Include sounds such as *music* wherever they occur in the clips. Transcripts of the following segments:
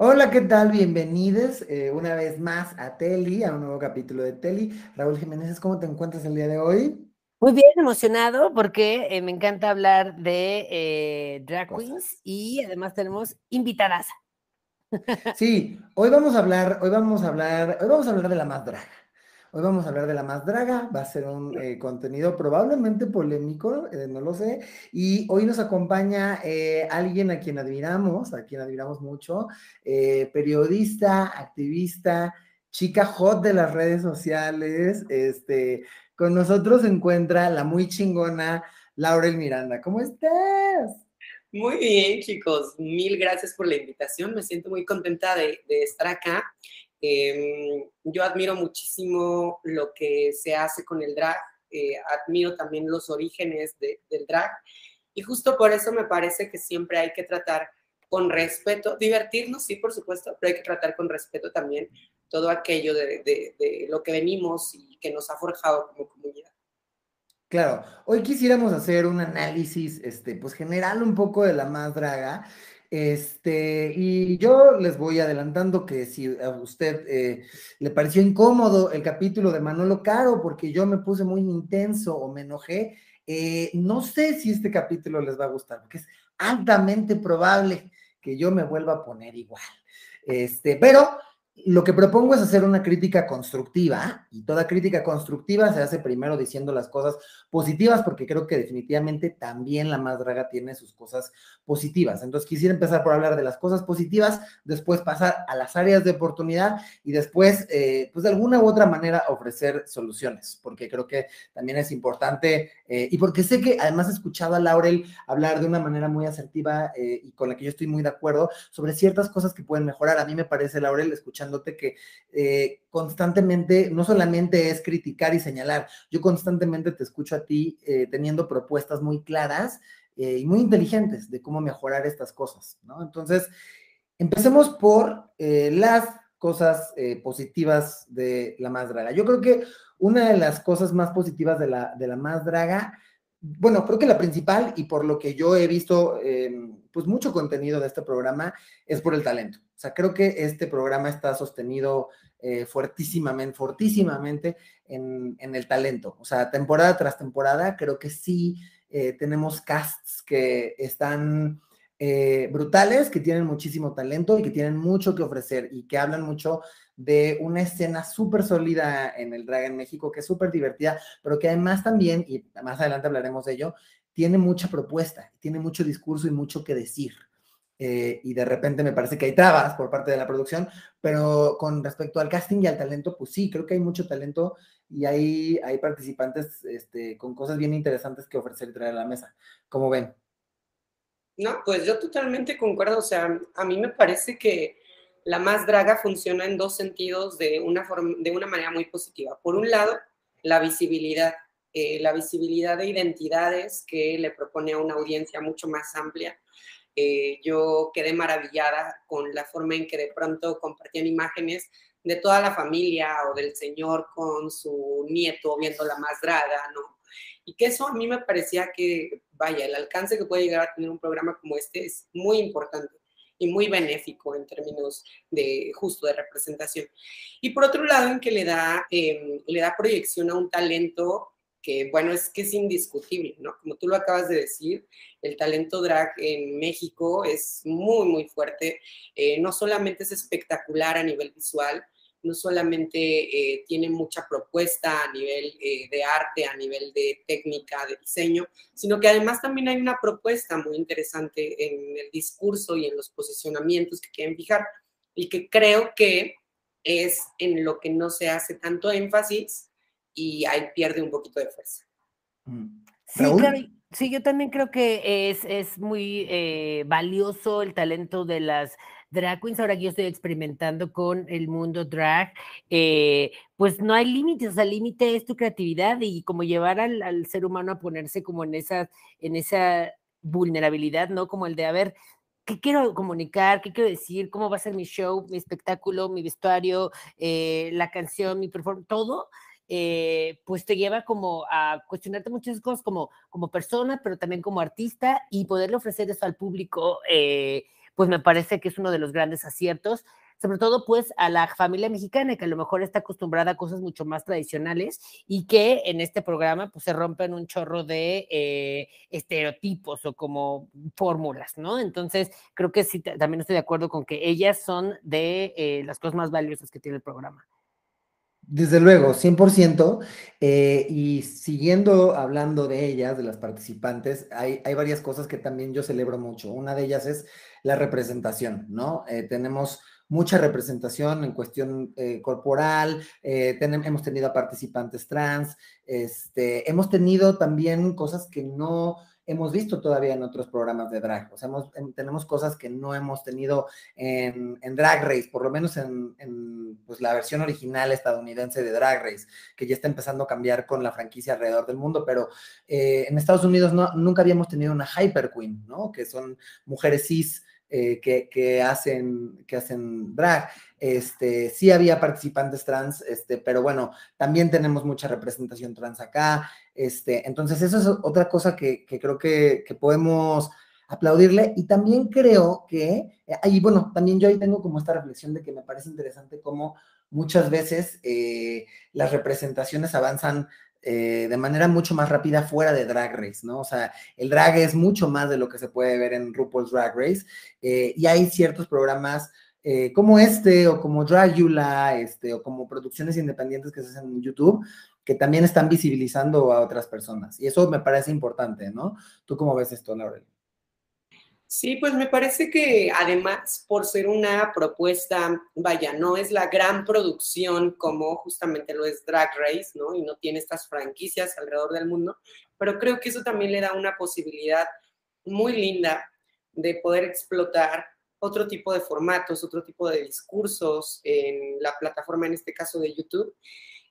Hola, ¿qué tal? Bienvenidos eh, una vez más a Teli, a un nuevo capítulo de Teli. Raúl Jiménez, ¿cómo te encuentras el día de hoy? Muy bien, emocionado porque eh, me encanta hablar de eh, drag queens y además tenemos invitadas. *laughs* Sí, hoy vamos a hablar, hoy vamos a hablar, hoy vamos a hablar de la más draga. Hoy vamos a hablar de la más draga, va a ser un eh, contenido probablemente polémico, eh, no lo sé, y hoy nos acompaña eh, alguien a quien admiramos, a quien admiramos mucho, periodista, activista, chica hot de las redes sociales, este, con nosotros se encuentra la muy chingona Laurel Miranda. ¿Cómo estás? Muy bien, chicos. Mil gracias por la invitación. Me siento muy contenta de, de estar acá Em, yo admiro muchísimo lo que se hace con el drag, eh, admiro también los orígenes del drag y justo por eso me parece que siempre hay que tratar con respeto, divertirnos, sí, por supuesto, pero hay que tratar con respeto también todo aquello de, lo que venimos y que nos ha forjado como comunidad. Claro, hoy quisiéramos hacer un análisis, este, pues general un poco de la más draga este, y yo les voy adelantando que si a usted eh, le pareció incómodo el capítulo de Manolo Caro, porque yo me puse muy intenso o me enojé, eh, no sé si este capítulo les va a gustar, porque es altamente probable que yo me vuelva a poner igual. Este, pero lo que propongo es hacer una crítica constructiva y toda crítica constructiva se hace primero diciendo las cosas positivas porque creo que definitivamente también la más draga tiene sus cosas positivas. Entonces quisiera empezar por hablar de las cosas positivas, después pasar a las áreas de oportunidad y después, eh, pues de alguna u otra manera ofrecer soluciones, porque creo que también es importante eh, y porque sé que además he escuchado a Laurel hablar de una manera muy asertiva eh, y con la que yo estoy muy de acuerdo sobre ciertas cosas que pueden mejorar. A mí me parece, Laurel, escuchando que eh, constantemente no solamente es criticar y señalar, yo constantemente te escucho a ti eh, teniendo propuestas muy claras eh, y muy inteligentes de cómo mejorar estas cosas, ¿no? Entonces, empecemos por las cosas positivas de la más draga. Yo creo que una de las cosas más positivas de la, de la más draga bueno, creo que la principal y por lo que yo he visto, em, pues mucho contenido de este programa es por el talento. O sea, creo que este programa está sostenido eh, fuertísimamente, fortísimamente en, el talento. O sea, temporada tras temporada, creo que sí eh, tenemos casts que están eh, brutales, que tienen muchísimo talento y que tienen mucho que ofrecer y que hablan mucho de una escena súper sólida en el drag en México, que es súper divertida, pero que además también, y más adelante hablaremos de ello, tiene mucha propuesta, tiene mucho discurso y mucho que decir. Eh, y de repente me parece que hay trabas por parte de la producción, pero con respecto al casting y al talento, pues sí, creo que hay mucho talento y hay, hay participantes este, con cosas bien interesantes que ofrecer y traer a la mesa. ¿Cómo ven? No, pues yo totalmente concuerdo, o sea, a mí me parece que la más draga funciona en dos sentidos de una, forma, de una manera muy positiva. Por un lado, la visibilidad, eh, la visibilidad de identidades que le propone a una audiencia mucho más amplia. Eh, yo quedé maravillada con la forma en que de pronto compartían imágenes de toda la familia o del señor con su nieto viendo la más draga, ¿no? Y que eso a mí me parecía que, vaya, el alcance que puede llegar a tener un programa como este es muy importante y muy benéfico en términos de justo de representación. Y por otro lado, en que le da, em, le da proyección a un talento que, bueno, es que es indiscutible, ¿no? Como tú lo acabas de decir, el talento drag en México es muy, muy fuerte. Eh, no solamente es espectacular a nivel visual, no solamente eh, tiene mucha propuesta a nivel eh, de arte, a nivel de técnica, de diseño, sino que además también hay una propuesta muy interesante en el discurso y en los posicionamientos que quieren fijar y que creo que es en lo que no se hace tanto énfasis y ahí pierde un poquito de fuerza. Mm. Sí, claro. Sí, yo también creo que es, es muy eh, valioso el talento de las drag queens, ahora que yo estoy experimentando con el mundo drag, eh, pues no hay límites, o sea, el límite es tu creatividad y como llevar al, ser humano a ponerse como en esa, en esa vulnerabilidad, ¿no? Como el de, a ver, ¿qué quiero comunicar? ¿Qué quiero decir? ¿Cómo va a ser mi show, mi espectáculo, mi vestuario, eh, la canción, mi performance, todo? Eh, pues te lleva como a cuestionarte muchas cosas como, como persona, pero también como artista y poderle ofrecer eso al público pues me parece que es uno de los grandes aciertos sobre todo pues a la familia mexicana que a lo mejor está acostumbrada a cosas mucho más tradicionales y que en este programa pues se rompen un chorro de eh, estereotipos o como fórmulas, ¿no? Entonces creo que sí, también estoy de acuerdo con que ellas son de eh, las cosas más valiosas que tiene el programa. Desde luego, 100%. Eh, y siguiendo hablando de ellas, de las participantes, hay, varias cosas que también yo celebro mucho. Una de ellas es la representación, ¿no? tenemos mucha representación en cuestión eh, corporal, eh, hemos tenido a participantes trans, este, hemos tenido también cosas que no hemos visto todavía en otros programas de drag. O sea, tenemos cosas que no hemos tenido en, Drag Race, por lo menos en, pues, la versión original estadounidense de Drag Race, que ya está empezando a cambiar con la franquicia alrededor del mundo, pero eh, en Estados Unidos nunca habíamos tenido una Hyper Queen, ¿no? Que son mujeres cis eh, que, hacen, que hacen drag. Este, sí había participantes trans, este, pero bueno, también tenemos mucha representación trans acá. Este, entonces, eso es otra cosa que, creo que, podemos aplaudirle. Y también creo que, eh, ahí, bueno, también yo ahí tengo como esta reflexión de que me parece interesante cómo muchas veces eh, las representaciones avanzan eh, de manera mucho más rápida fuera de Drag Race, ¿no? O sea, el drag es mucho más de lo que se puede ver en RuPaul's Drag Race eh, y hay ciertos programas eh, como este o como Dragula, este, o como producciones independientes que se hacen en YouTube que también están visibilizando a otras personas y eso me parece importante, ¿no? ¿Tú cómo ves esto, Laurel? Sí, pues me parece que además por ser una propuesta, vaya, no es la gran producción como justamente lo es Drag Race, ¿no? Y no tiene estas franquicias alrededor del mundo, pero creo que eso también le da una posibilidad muy linda de poder explotar otro tipo de formatos, otro tipo de discursos en la plataforma, en este caso de YouTube,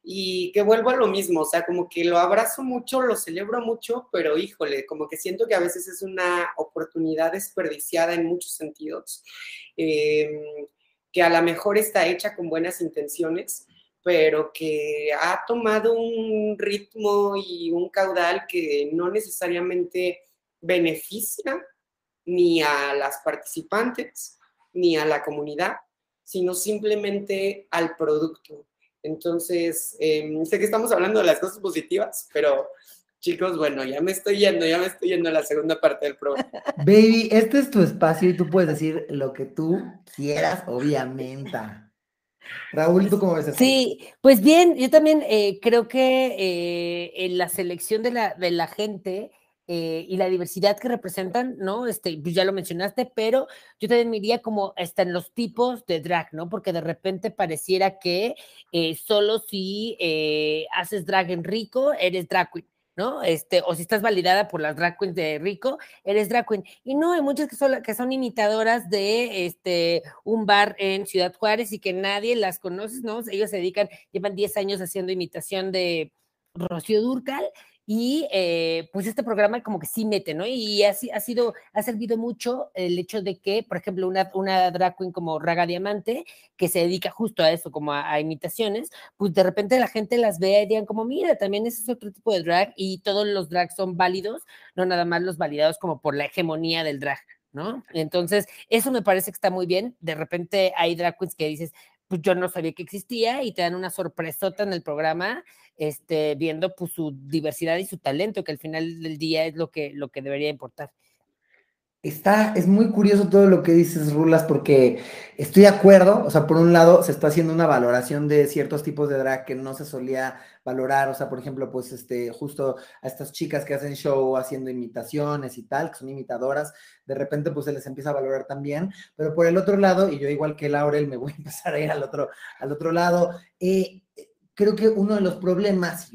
y que vuelvo a lo mismo, o sea, como que lo abrazo mucho, lo celebro mucho, pero híjole, como que siento que a veces es una oportunidad desperdiciada en muchos sentidos, em, que a lo mejor está hecha con buenas intenciones, pero que ha tomado un ritmo y un caudal que no necesariamente beneficia ni a las participantes ni a la comunidad, sino simplemente al producto. Entonces, em, sé que estamos hablando de las cosas positivas, pero chicos, bueno, ya me estoy yendo, ya me estoy yendo a la segunda parte del programa. *laughs* Baby, este es tu espacio y tú puedes decir lo que tú quieras, obviamente. Raúl, ¿tú cómo ves esto? Sí, pues bien, yo también eh, creo que eh, en la selección de la, de la gente eh, y la diversidad que representan, ¿no? Este, pues ya lo mencionaste, pero yo también me iría como hasta los tipos de drag, ¿no? Porque de repente pareciera que eh, solo si eh, haces drag en rico, eres drag queen. ¿no? Este, o si estás validada por las drag queens de Rico, eres drag queen. Y no, hay muchas que son, que son imitadoras de este, un bar en Ciudad Juárez y que nadie las conoce, ¿no? Ellos se dedican, llevan 10 años haciendo imitación de Rocío Durcal y eh, pues este programa como que sí mete, ¿no? Y así ha sido, ha servido mucho el hecho de que, por ejemplo, una, una drag queen como Raga Diamante, que se dedica justo a eso, como a, imitaciones, pues de repente la gente las ve y digan como, mira, también ese es otro tipo de drag y todos los drags son válidos, no nada más los validados como por la hegemonía del drag, ¿no? Entonces, eso me parece que está muy bien. De repente hay drag queens que dices, pues yo no sabía que existía y te dan una sorpresota en el programa este, viendo pues, su diversidad y su talento, que al final del día es lo que, lo que debería importar. Está, es muy curioso todo lo que dices, Rulas, porque estoy de acuerdo, o sea, por un lado se está haciendo una valoración de ciertos tipos de drag que no se solía valorar, o sea, por ejemplo, pues, este, justo a estas chicas que hacen show haciendo imitaciones y tal, que son imitadoras, de repente, pues, se les empieza a valorar también, pero por el otro lado, y yo igual que Laurel, me voy a empezar a ir al otro, al otro lado, eh, creo que uno de los problemas,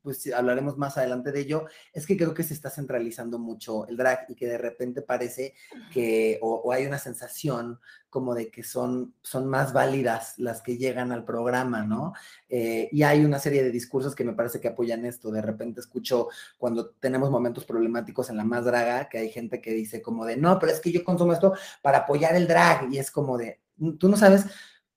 pues hablaremos más adelante de ello, es que creo que se está centralizando mucho el drag y que de repente parece que, o, hay una sensación como de que son, son más válidas las que llegan al programa, ¿no? Eh, y hay una serie de discursos que me parece que apoyan esto. De repente escucho cuando tenemos momentos problemáticos en la más draga, que hay gente que dice como de, no, pero es que yo consumo esto para apoyar el drag y es como de, tú no sabes.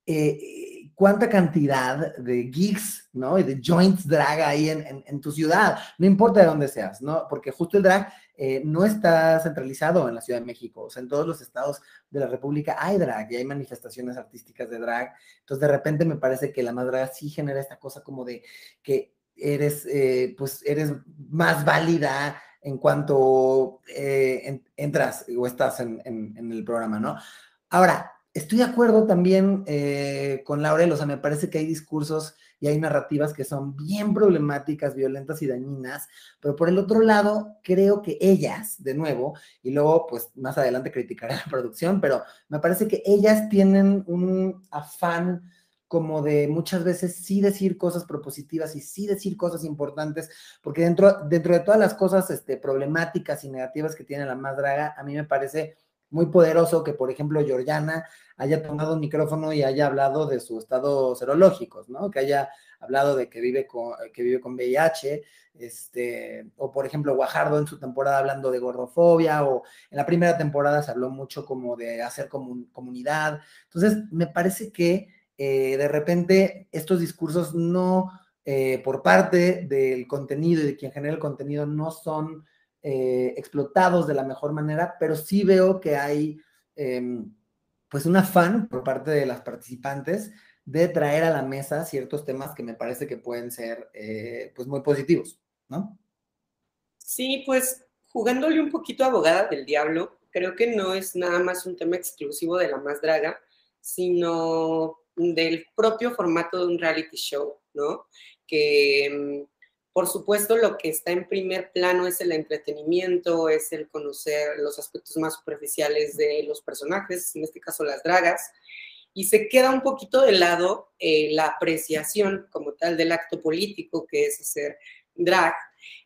Eh, cuánta cantidad de geeks, ¿no? Y de joints drag hay en, tu ciudad, no importa de dónde seas, ¿no? Porque justo el drag eh, no está centralizado en la Ciudad de México, o sea, en todos los estados de la República hay drag y hay manifestaciones artísticas de drag, entonces de repente me parece que la más drag sí genera esta cosa como de que eres, eh, pues eres más válida en cuanto eh, entras o estás en, en el programa, ¿no? Ahora, estoy de acuerdo también eh, con Laurel, o sea, me parece que hay discursos y hay narrativas que son bien problemáticas, violentas y dañinas, pero por el otro lado, creo que ellas, de nuevo, y luego, pues más adelante criticaré la producción, pero me parece que ellas tienen un afán como de muchas veces sí decir cosas propositivas y sí decir cosas importantes, porque dentro, dentro de todas las cosas este, problemáticas y negativas que tiene la más draga, a mí me parece muy poderoso que, por ejemplo, Georgiana haya tomado un micrófono y haya hablado de su estado serológico, ¿no? Que haya hablado de que vive con, que vive con VIH, este, o por ejemplo, Guajardo en su temporada hablando de gordofobia, o en la primera temporada se habló mucho como de hacer comunidad. Entonces, me parece que eh, de repente estos discursos no, eh, por parte del contenido y de quien genera el contenido, no son eh, explotados de la mejor manera, pero sí veo que hay em, pues un afán por parte de las participantes de traer a la mesa ciertos temas que me parece que pueden ser eh, pues muy positivos, ¿no? Sí, pues jugándole un poquito abogada del diablo, creo que no es nada más un tema exclusivo de la más draga, sino del propio formato de un reality show, ¿no? Que em, por supuesto, lo que está en primer plano es el entretenimiento, es el conocer los aspectos más superficiales de los personajes, en este caso las dragas, y se queda un poquito de lado eh, la apreciación como tal del acto político que es hacer drag.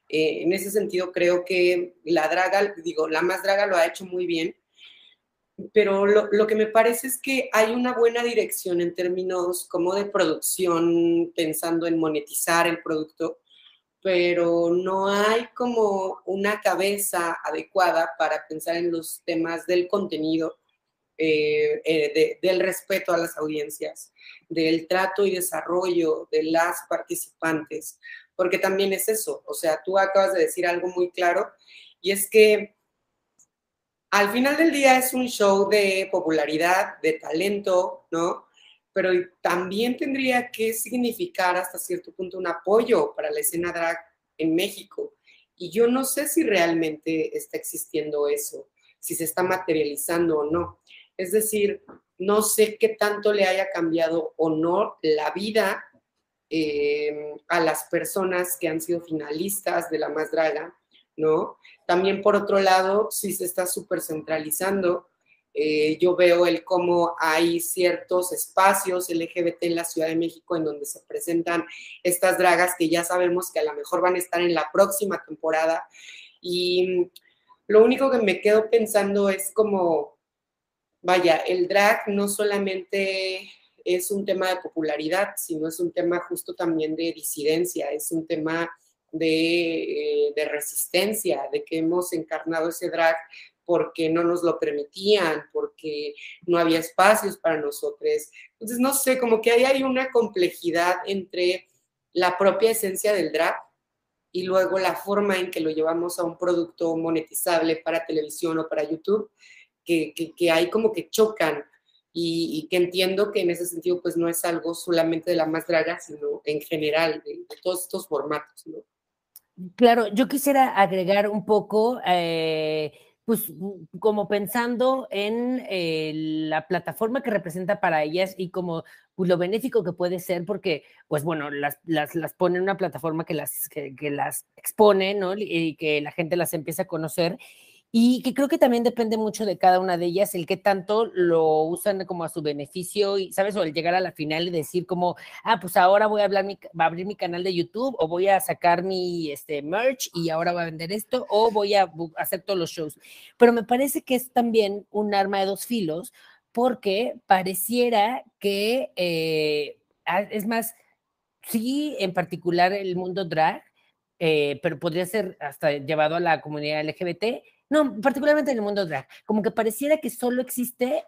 Eh, en ese sentido, creo que la draga, digo, la más draga lo ha hecho muy bien, pero lo, lo, que me parece es que hay una buena dirección en términos como de producción, pensando en monetizar el producto, pero no hay como una cabeza adecuada para pensar en los temas del contenido, eh, eh, del respeto a las audiencias, del trato y desarrollo de las participantes, porque también es eso, o sea, tú acabas de decir algo muy claro, y es que al final del día es un show de popularidad, de talento, ¿no? Pero también tendría que significar hasta cierto punto un apoyo para la escena drag en México. Y yo no sé si realmente está existiendo eso, si se está materializando o no. Es decir, no sé qué tanto le haya cambiado o no la vida eh, a las personas que han sido finalistas de la más draga, ¿no? También por otro lado, si se está súper centralizando eh, yo veo el cómo hay ciertos espacios LGBT en la Ciudad de México en donde se presentan estas dragas que ya sabemos que a lo mejor van a estar en la próxima temporada. Y lo único que me quedo pensando es como, vaya, el drag no solamente es un tema de popularidad, sino es un tema justo también de disidencia, es un tema de, eh, de, resistencia, de que hemos encarnado ese drag porque no nos lo permitían, porque no había espacios para nosotros. Entonces, no sé, como que ahí hay una complejidad entre la propia esencia del drag y luego la forma en que lo llevamos a un producto monetizable para televisión o para YouTube, que, que, hay como que chocan y, que entiendo que en ese sentido pues no es algo solamente de la más draga, sino en general de, todos estos formatos, ¿no? Claro, yo quisiera agregar un poco... Eh, pues como pensando en eh, la plataforma que representa para ellas y como pues, lo benéfico que puede ser porque, pues bueno, las, las, las pone en una plataforma que las, que, que las expone, ¿no? Y que la gente las empieza a conocer y que creo que también depende mucho de cada una de ellas, el que tanto lo usan como a su beneficio, y sabes, o el llegar a la final y decir como, ah, pues ahora voy a, hablar mi, a abrir mi canal de YouTube, o voy a sacar mi este, merch y ahora voy a vender esto, o voy a hacer todos los shows. Pero me parece que es también un arma de dos filos, porque pareciera que, eh, es más, sí, en particular el mundo drag, eh, pero podría ser hasta llevado a la comunidad LGBT, no, particularmente en el mundo drag, como que pareciera que solo existe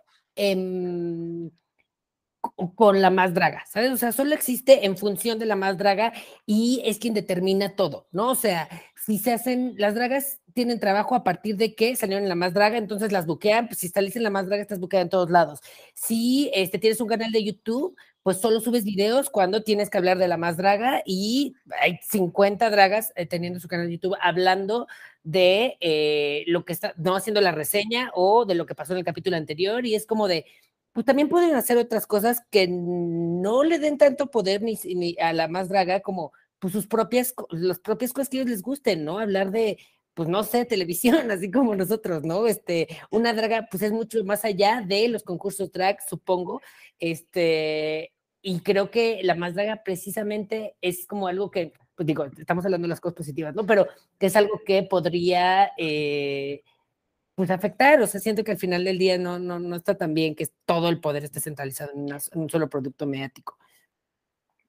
con la más draga, ¿sabes? O sea, solo existe en función de la más draga y es quien determina todo, ¿no? O sea, si se hacen, las dragas tienen trabajo a partir de que salieron en la más draga, entonces las buquean, pues si estás en la más draga, estás buqueada en todos lados. Si este, tienes un canal de YouTube, pues solo subes videos cuando tienes que hablar de la más draga y hay 50 dragas eh, teniendo su canal de YouTube hablando de eh, lo que está, no haciendo la reseña o de lo que pasó en el capítulo anterior y es como de, pues también pueden hacer otras cosas que no le den tanto poder ni, a la más draga como pues sus propias, las cosas que ellos les gusten, ¿no? Hablar de, pues no sé, televisión, *laughs* así como nosotros, ¿no? Este, una draga, pues es mucho más allá de los concursos drag, supongo, este, y creo que la más draga precisamente es como algo que, pues digo, estamos hablando de las cosas positivas, ¿no? Pero que es algo que podría... Eh, pues afectar, o sea, siento que al final del día no, no, no está tan bien que todo el poder esté centralizado en, un solo producto mediático.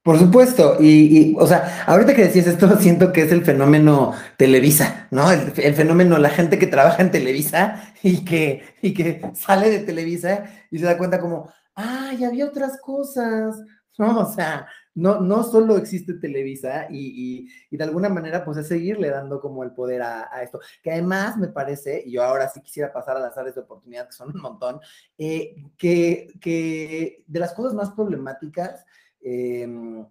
Por supuesto, y, o sea, ahorita que decías esto, *laughs* siento que es el fenómeno Televisa, ¿no? El, fenómeno, la gente que trabaja en Televisa y que, y que sale de Televisa y se da cuenta como, ay, había otras cosas, ¿no? O sea, no, no solo existe Televisa y, de alguna manera pues es seguirle dando como el poder a, esto, que además me parece, y yo ahora sí quisiera pasar a las áreas de oportunidad, que son un montón, eh, que, que, de las cosas más problemáticas em,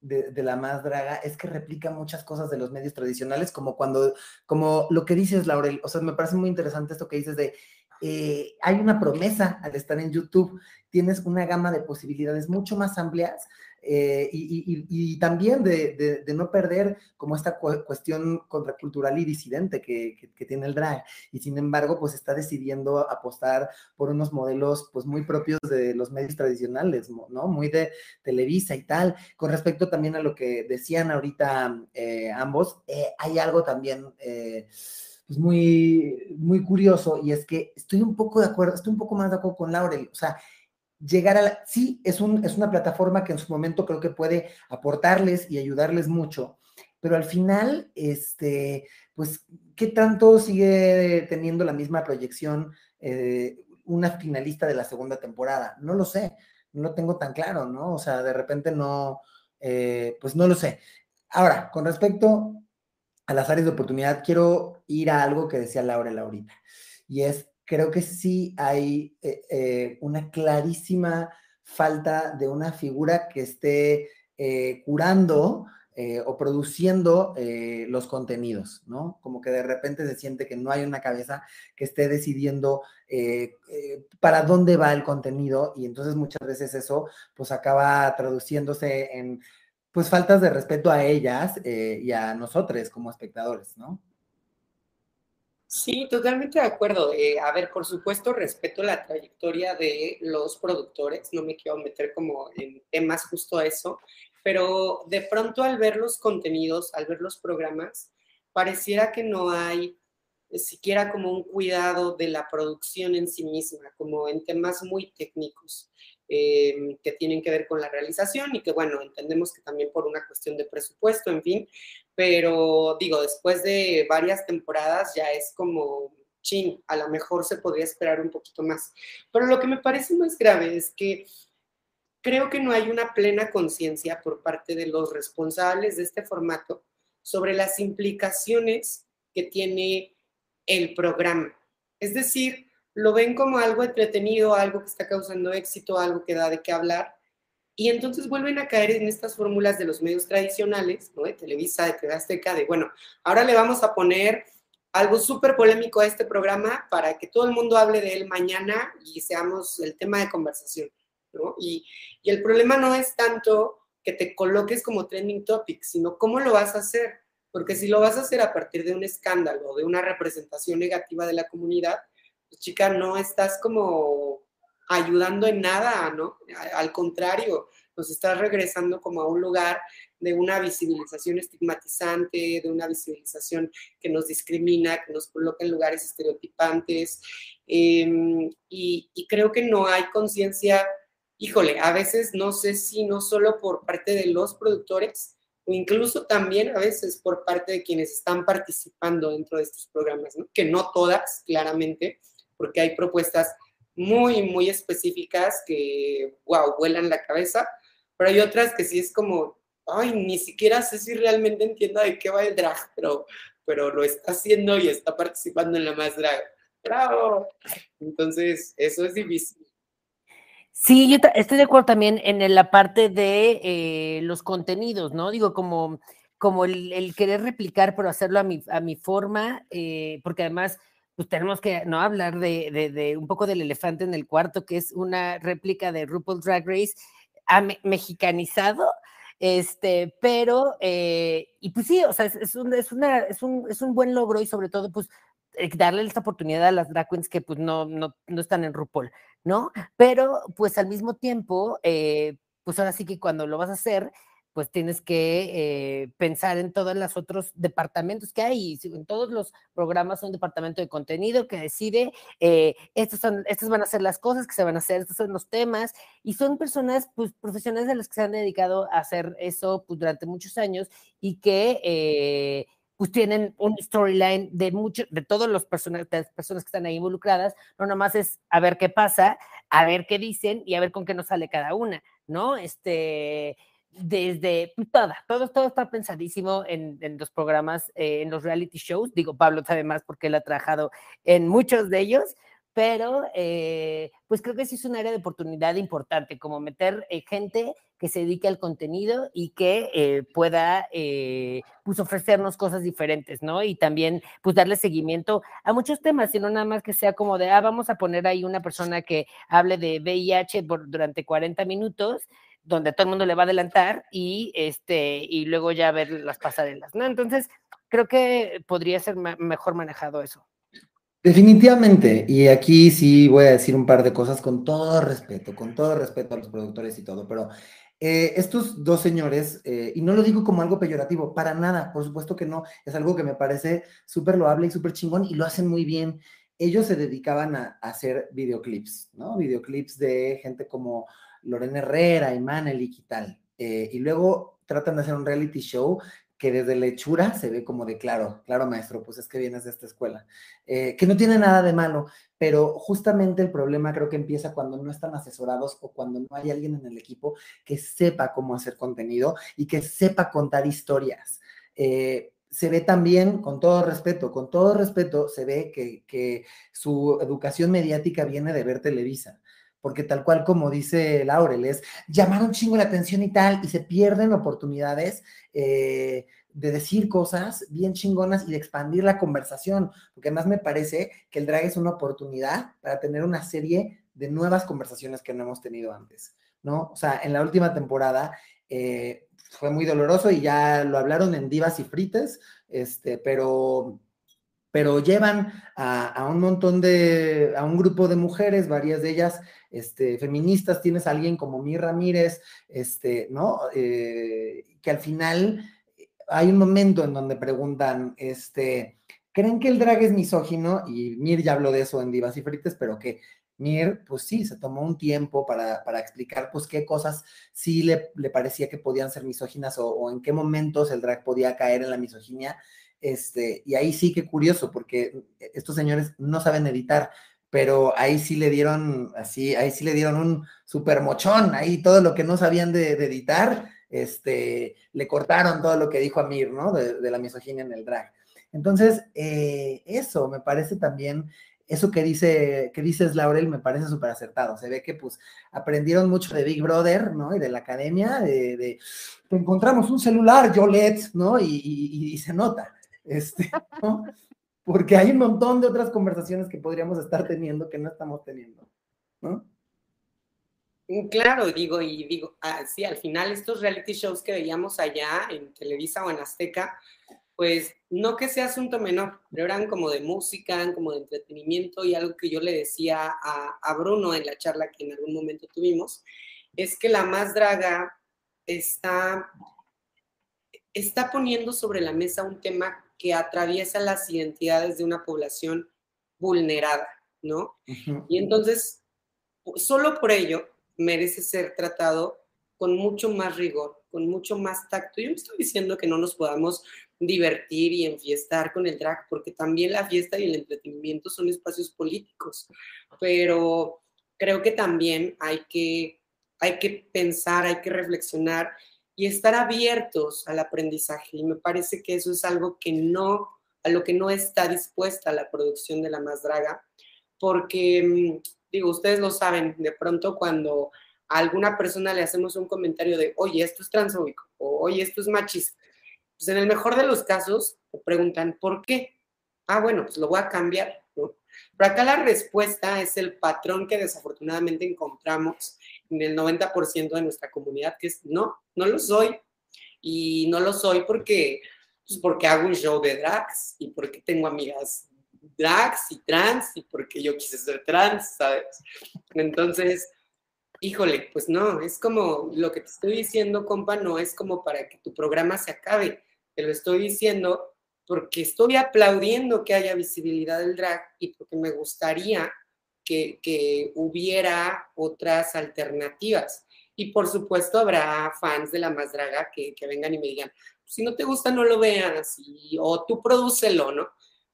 de, la más draga es que replica muchas cosas de los medios tradicionales, como cuando, como lo que dices, Laurel, o sea, me parece muy interesante esto que dices de, eh, hay una promesa al estar en YouTube, tienes una gama de posibilidades mucho más amplias eh, y, también de, no perder como esta cuestión contracultural y disidente que, tiene el drag. Y sin embargo, pues está decidiendo apostar por unos modelos pues muy propios de los medios tradicionales, ¿no? Muy de Televisa y tal. Con respecto también a lo que decían ahorita eh, ambos, eh, hay algo también... pues muy, muy curioso y es que estoy un poco de acuerdo, estoy un poco más de acuerdo con Laurel, o sea, llegar a la, sí, es, un, es una plataforma que en su momento creo que puede aportarles y ayudarles mucho, pero al final, este, pues, ¿qué tanto sigue teniendo la misma proyección eh, una finalista de la segunda temporada? No lo sé, no tengo tan claro, ¿no? O sea, de repente no, eh, pues no lo sé. Ahora, con respecto a las áreas de oportunidad, quiero ir a algo que decía Laura Laurita, y es creo que sí hay eh, eh, una clarísima falta de una figura que esté eh, curando o produciendo los contenidos, ¿no? Como que de repente se siente que no hay una cabeza que esté decidiendo para dónde va el contenido y entonces muchas veces eso pues acaba traduciéndose en pues faltas de respeto a ellas y a nosotros como espectadores, ¿no? Sí, totalmente de acuerdo. Eh, a ver, por supuesto, respeto la trayectoria de los productores, no me quiero meter como en temas justo a eso, pero de pronto al ver los contenidos, al ver los programas, pareciera que no hay siquiera como un cuidado de la producción en sí misma, como en temas muy técnicos. Eh, que tienen que ver con la realización y que, bueno, entendemos que también por una cuestión de presupuesto, en fin, pero digo, después de varias temporadas ya es como, chin, a lo mejor se podría esperar un poquito más. Pero lo que me parece más grave es que creo que no hay una plena conciencia por parte de los responsables de este formato sobre las implicaciones que tiene el programa. Es decir, lo ven como algo entretenido, algo que está causando éxito, algo que da de qué hablar, y entonces vuelven a caer en estas fórmulas de los medios tradicionales, ¿no? De Televisa, de TV de, bueno, ahora le vamos a poner algo súper polémico a este programa para que todo el mundo hable de él mañana y seamos el tema de conversación, ¿no? Y, y el problema no es tanto que te coloques como trending topic, sino cómo lo vas a hacer. Porque si lo vas a hacer a partir de un escándalo, de una representación negativa de la comunidad, pues, chica, no estás como ayudando en nada, ¿no? Al contrario, nos estás regresando como a un lugar de una visibilización estigmatizante, de una visibilización que nos discrimina, que nos coloca en lugares estereotipantes. Em, y, y, creo que no hay conciencia, híjole, a veces no sé si no solo por parte de los productores, o incluso también a veces por parte de quienes están participando dentro de estos programas, ¿no? que no todas, claramente, porque hay propuestas muy, muy específicas que, wow, vuelan la cabeza, pero hay otras que sí es como, ay, ni siquiera sé si realmente entiendo de qué va el drag, pero, pero lo está haciendo y está participando en la más drag. ¡Bravo! Entonces, eso es difícil. Sí, yo estoy de acuerdo también en la parte de eh, los contenidos, ¿no? Digo, como, como el, querer replicar, pero hacerlo a mi, a mi forma, eh, porque además, pues tenemos que no hablar de, de, un poco del elefante en el cuarto, que es una réplica de RuPaul Drag Race mexicanizado, este, pero, eh, y pues sí, o sea, es, un, es, una, es, un, es un buen logro y sobre todo, pues, eh, darle esta oportunidad a las drag queens que pues no, no, no están en RuPaul, ¿no? Pero pues al mismo tiempo, eh, pues ahora sí que cuando lo vas a hacer, pues tienes que eh, pensar en todos los otros departamentos que hay. En todos los programas un departamento de contenido que decide, estos son, estas van a ser las cosas que se van a hacer, estos son los temas, y son personas pues, profesionales de las que se han dedicado a hacer eso pues, durante muchos años y que pues tienen un storyline de muchos, de todos los personas, las personas que están ahí involucradas, no nomás es a ver qué pasa, a ver qué dicen y a ver con qué nos sale cada una, ¿no? Este, desde toda, todo, todo está pensadísimo en, los programas, eh, en los reality shows, digo, Pablo sabe más porque él ha trabajado en muchos de ellos, pero eh, pues creo que sí es un área de oportunidad importante, como meter eh, gente que se dedique al contenido y que pueda pues ofrecernos cosas diferentes, ¿no? Y también pues darle seguimiento a muchos temas, sino nada más que sea como de, ah, vamos a poner ahí una persona que hable de VIH durante 40 minutos donde todo el mundo le va a adelantar y este y luego ya ver las pasarelas, ¿no? Entonces, creo que podría ser mejor manejado eso. Definitivamente, y aquí sí voy a decir un par de cosas con todo respeto, con todo respeto a los productores y todo, pero eh, estos dos señores, eh, y no lo digo como algo peyorativo, para nada, por supuesto que no, es algo que me parece súper loable y súper chingón y lo hacen muy bien. Ellos se dedicaban a, hacer videoclips, ¿no? Videoclips de gente como Lorena Herrera, y y tal. Eh, y luego tratan de hacer un reality show que desde la hechura se ve como de claro, claro maestro, pues es que vienes de esta escuela, eh, que no tiene nada de malo, pero justamente el problema creo que empieza cuando no están asesorados o cuando no hay alguien en el equipo que sepa cómo hacer contenido y que sepa contar historias. Eh, se ve también, con todo respeto, con todo respeto, se ve que, que su educación mediática viene de ver Televisa porque tal cual como dice Laurel, es llamar un chingo la atención y tal, y se pierden oportunidades eh, de decir cosas bien chingonas y de expandir la conversación, porque además me parece que el drag es una oportunidad para tener una serie de nuevas conversaciones que no hemos tenido antes, ¿no? O sea, en la última temporada eh, fue muy doloroso y ya lo hablaron en Divas y Frites, este, pero pero llevan a, un montón de, a un grupo de mujeres, varias de ellas este, feministas, tienes a alguien como Mir Ramírez, este, ¿no? Eh, que al final hay un momento en donde preguntan, este, ¿creen que el drag es misógino? Y Mir ya habló de eso en Divas y Frites, pero que Mir, pues sí, se tomó un tiempo para, explicar, pues, qué cosas sí le, parecía que podían ser misóginas o, o, en qué momentos el drag podía caer en la misoginia este, y ahí sí que curioso, porque estos señores no saben editar, pero ahí sí le dieron, así, ahí sí le dieron un super mochón, ahí todo lo que no sabían de, editar, este, le cortaron todo lo que dijo Amir, ¿no? De, la misoginia en el drag. Entonces, eh, eso me parece también, eso que dice, que dices Laurel, me parece súper acertado. Se ve que pues aprendieron mucho de Big Brother, ¿no? Y de la academia, de, encontramos un celular, Yolet, ¿no? y se nota. Este, *laughs* Porque hay un montón de otras conversaciones que podríamos estar teniendo que no estamos teniendo, ¿no? Mm, claro, digo, y digo, ah, sí, al final estos reality shows que veíamos allá en Televisa o en Azteca, pues no que sea asunto menor, pero eran como de música, como de entretenimiento y algo que yo le decía a, a Bruno en la charla que en algún momento tuvimos, es que la más draga está, está poniendo sobre la mesa un tema que atraviesa las identidades de una población vulnerada, ¿no? Y entonces, solo por ello merece ser tratado con mucho más rigor, con mucho más tacto. Yo no estoy diciendo que no nos podamos divertir y enfiestar con el drag, porque también la fiesta y el entretenimiento son espacios políticos, pero creo que también hay que, hay que pensar, hay que reflexionar y estar abiertos al aprendizaje. Y me parece que eso es algo que no, a lo que no está dispuesta la producción de La Más Draga, porque, mm, digo, ustedes lo saben, de pronto cuando a alguna persona le hacemos un comentario de, oye, esto es transfóbico, o oye, esto es machista, pues en el mejor de los casos te preguntan, ¿por qué? Ah, bueno, pues lo voy a cambiar, ¿no? Pero acá la respuesta es el patrón que desafortunadamente encontramos en el 90% de nuestra comunidad, que es no, no lo soy. Y no lo soy porque, pues porque hago un show de drags y porque tengo amigas drags y trans y porque yo quise ser trans, ¿sabes? Entonces, híjole, pues no, es como lo que te estoy diciendo, compa, no es como para que tu programa se acabe. Te lo estoy diciendo porque estoy aplaudiendo que haya visibilidad del drag y porque me gustaría que, hubiera otras alternativas. Y por supuesto habrá fans de la más draga que, vengan y me digan, si no te gusta, no lo veas, o tú prodúcelo, ¿no?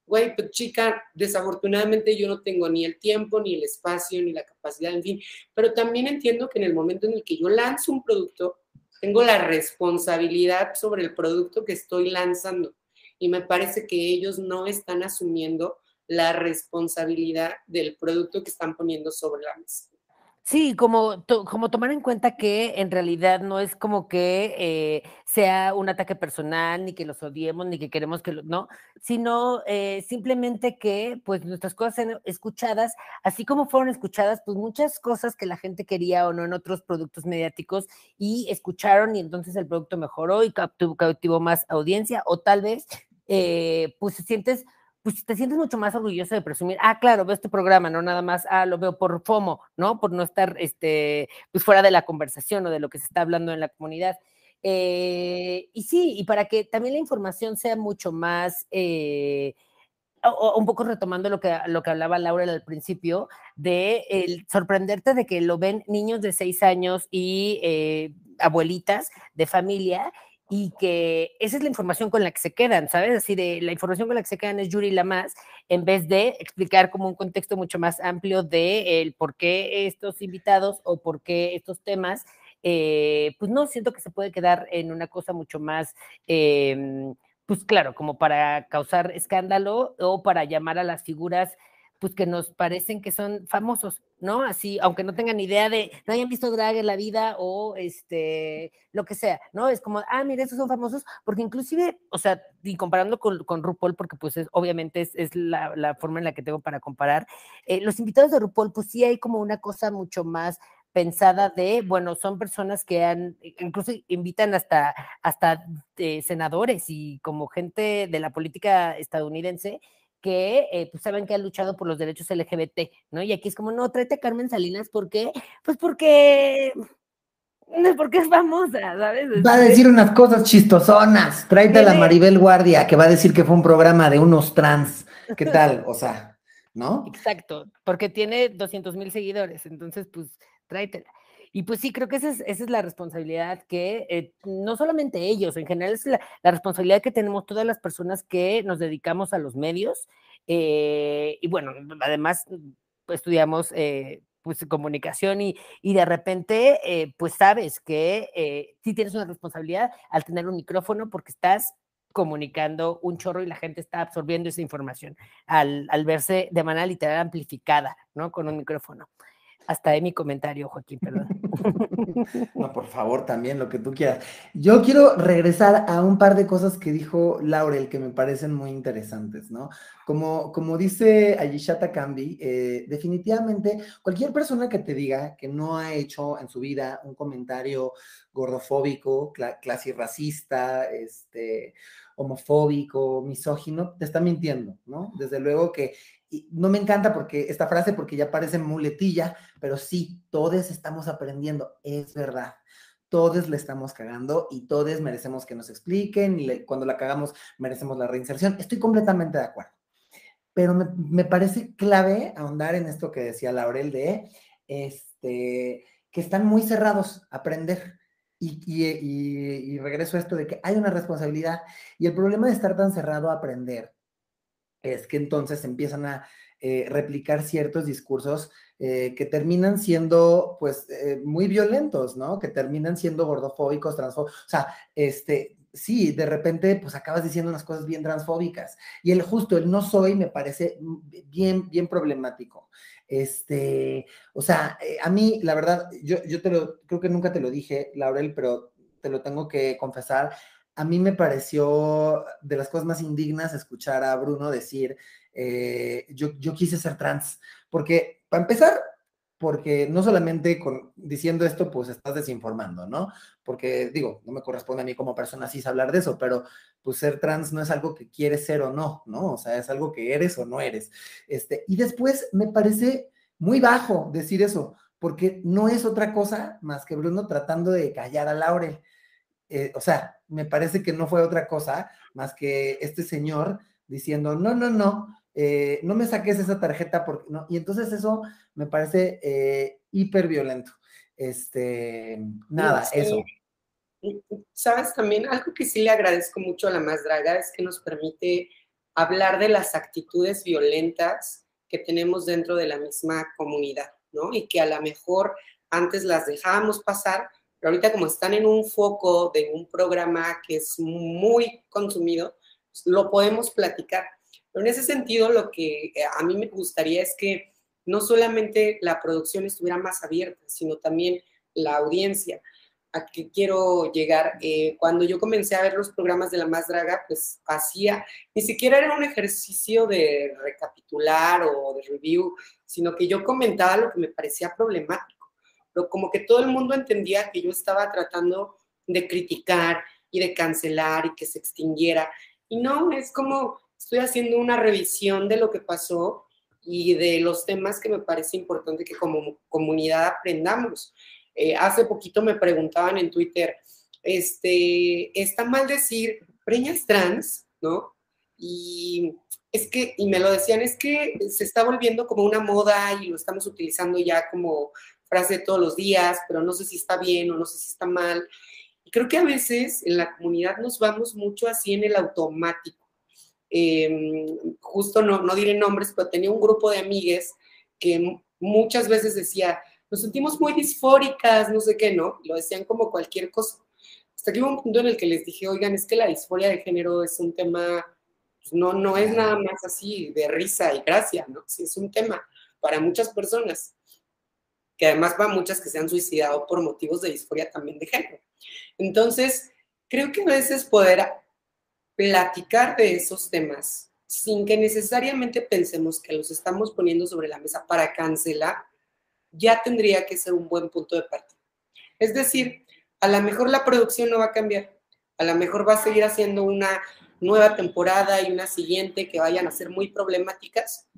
Güey, pues chica, desafortunadamente yo no tengo ni el tiempo, ni el espacio, ni la capacidad, en fin, pero también entiendo que en el momento en el que yo lanzo un producto, tengo la responsabilidad sobre el producto que estoy lanzando. Y me parece que ellos no están asumiendo la responsabilidad del producto que están poniendo sobre la mesa. Sí, como, como tomar en cuenta que en realidad no es como que eh, sea un ataque personal, ni que los odiemos, ni que queremos que lo, no, sino eh, simplemente que pues nuestras cosas sean escuchadas, así como fueron escuchadas pues muchas cosas que la gente quería o no en otros productos mediáticos y escucharon y entonces el producto mejoró y cautivó, más audiencia o tal vez eh, pues sientes pues te sientes mucho más orgulloso de presumir, ah, claro, veo este programa, no nada más, ah, lo veo por FOMO, ¿no? Por no estar, este, pues fuera de la conversación o de lo que se está hablando en la comunidad. Eh, y sí, y para que también la información sea mucho más, eh, un poco retomando lo que, lo que hablaba Laura al principio, de sorprenderte de que lo ven niños de seis años y eh, abuelitas de familia y que esa es la información con la que se quedan, ¿sabes? Así de la información con la que se quedan es Yuri Lamas, en vez de explicar como un contexto mucho más amplio de el por qué estos invitados o por qué estos temas, eh, pues no, siento que se puede quedar en una cosa mucho más, em, pues claro, como para causar escándalo o para llamar a las figuras pues que nos parecen que son famosos, ¿no? Así, aunque no tengan idea de, no hayan visto drag en la vida o este, lo que sea, ¿no? Es como, ah, mira, esos son famosos, porque inclusive, o sea, y comparando con, con RuPaul, porque pues es, obviamente es, la, la, forma en la que tengo para comparar, eh, los invitados de RuPaul, pues sí hay como una cosa mucho más pensada de, bueno, son personas que han, incluso invitan hasta, hasta eh, senadores y como gente de la política estadounidense, que eh, pues saben que ha luchado por los derechos LGBT, ¿no? Y aquí es como, no, tráete a Carmen Salinas, ¿por qué? Pues porque, porque es famosa, ¿sabes? Va a decir unas cosas chistosonas, tráete a la Maribel Guardia, que va a decir que fue un programa de unos trans, ¿qué tal? O sea, ¿no? Exacto, porque tiene 200 mil seguidores, entonces, pues, tráetela. Y pues sí, creo que esa es, esa es la responsabilidad que eh, no solamente ellos, en general es la, responsabilidad que tenemos todas las personas que nos dedicamos a los medios. Eh, y bueno, además estudiamos eh, pues comunicación y, y de repente pues sabes que sí tienes una responsabilidad al tener un micrófono porque estás comunicando un chorro y la gente está absorbiendo esa información al, al verse de manera literal amplificada, ¿no? Con un micrófono. Hasta de mi comentario, Joaquín, perdón. *laughs* no, por favor, también lo que tú quieras. Yo quiero regresar a un par de cosas que dijo Laurel que me parecen muy interesantes, ¿no? Como, como dice Ayishata Kambi, eh, definitivamente cualquier persona que te diga que no ha hecho en su vida un comentario gordofóbico, cl racista, este, homofóbico, misógino, te está mintiendo, ¿no? Desde luego que no me encanta porque esta frase porque ya parece muletilla, pero sí, todos estamos aprendiendo, es verdad. Todos le estamos cagando y todos merecemos que nos expliquen y cuando la cagamos merecemos la reinserción. Estoy completamente de acuerdo. Pero me, parece clave ahondar en esto que decía Laurel de este, que están muy cerrados a aprender. Y, y, regreso a esto de que hay una responsabilidad y el problema de estar tan cerrado a aprender es que entonces empiezan a eh, replicar ciertos discursos eh, que terminan siendo, pues, muy violentos, ¿no? Que terminan siendo gordofóbicos, transfóbicos, o sea, este, sí, de repente, pues acabas diciendo unas cosas bien transfóbicas. Y el justo, el no soy, me parece bien, bien problemático. Este, o sea, a mí, la verdad, yo, yo te lo, creo que nunca te lo dije, Laurel, pero te lo tengo que confesar, a mí me pareció de las cosas más indignas escuchar a Bruno decir, eh, yo, yo quise ser trans, porque para empezar, porque no solamente con, diciendo esto, pues estás desinformando, ¿no? Porque digo, no me corresponde a mí como persona así hablar de eso, pero pues ser trans no es algo que quieres ser o no, ¿no? O sea, es algo que eres o no eres. Este, y después me parece muy bajo decir eso, porque no es otra cosa más que Bruno tratando de callar a Laurel. Eh, o sea, me parece que no fue otra cosa más que este señor diciendo, no, no, no, eh, no me saques esa tarjeta porque no. Y entonces eso me parece eh, hiper violento. Este, nada, eso. Sabes, también algo que sí le agradezco mucho a la más draga es que nos permite hablar de las actitudes violentas que tenemos dentro de la misma comunidad, ¿no? Y que a lo mejor antes las dejábamos pasar, pero ahorita como están en un foco de un programa que es muy consumido, pues, lo podemos platicar. Pero en ese sentido, lo que eh, a mí me gustaría es que no solamente la producción estuviera más abierta, sino también la audiencia. A que quiero llegar, eh, cuando yo comencé a ver los programas de La Más Draga, pues hacía, ni siquiera era un ejercicio de recapitular o de review, sino que yo comentaba lo que me parecía problemático pero como que todo el mundo entendía que yo estaba tratando de criticar y de cancelar y que se extinguiera. Y no, es como estoy haciendo una revisión de lo que pasó y de los temas que me parece importante que como comunidad aprendamos. Eh, hace poquito me preguntaban en Twitter, este, está mal decir preñas trans, ¿no? Y es que, y me lo decían, es que se está volviendo como una moda y lo estamos utilizando ya como frase todos los días, pero no sé si está bien o no sé si está mal. Y creo que a veces en la comunidad nos vamos mucho así en el automático. Em, justo no, no diré nombres, pero tenía un grupo de amigues que muchas veces decía, nos sentimos muy disfóricas, no sé qué, ¿no? Lo decían como cualquier cosa. Hasta que hubo un punto en el que les dije, oigan, es que la disforia de género es un tema, pues, no, no es nada más así de risa y gracia, ¿no? Sí, es un tema para muchas personas que además va muchas que se han suicidado por motivos de disforia también de género. Entonces, creo que a veces poder platicar de esos temas sin que necesariamente pensemos que los estamos poniendo sobre la mesa para cancelar, ya tendría que ser un buen punto de partida. Es decir, a lo mejor la producción no va a cambiar, a lo mejor va a seguir haciendo una nueva temporada y una siguiente que vayan a ser muy problemáticas,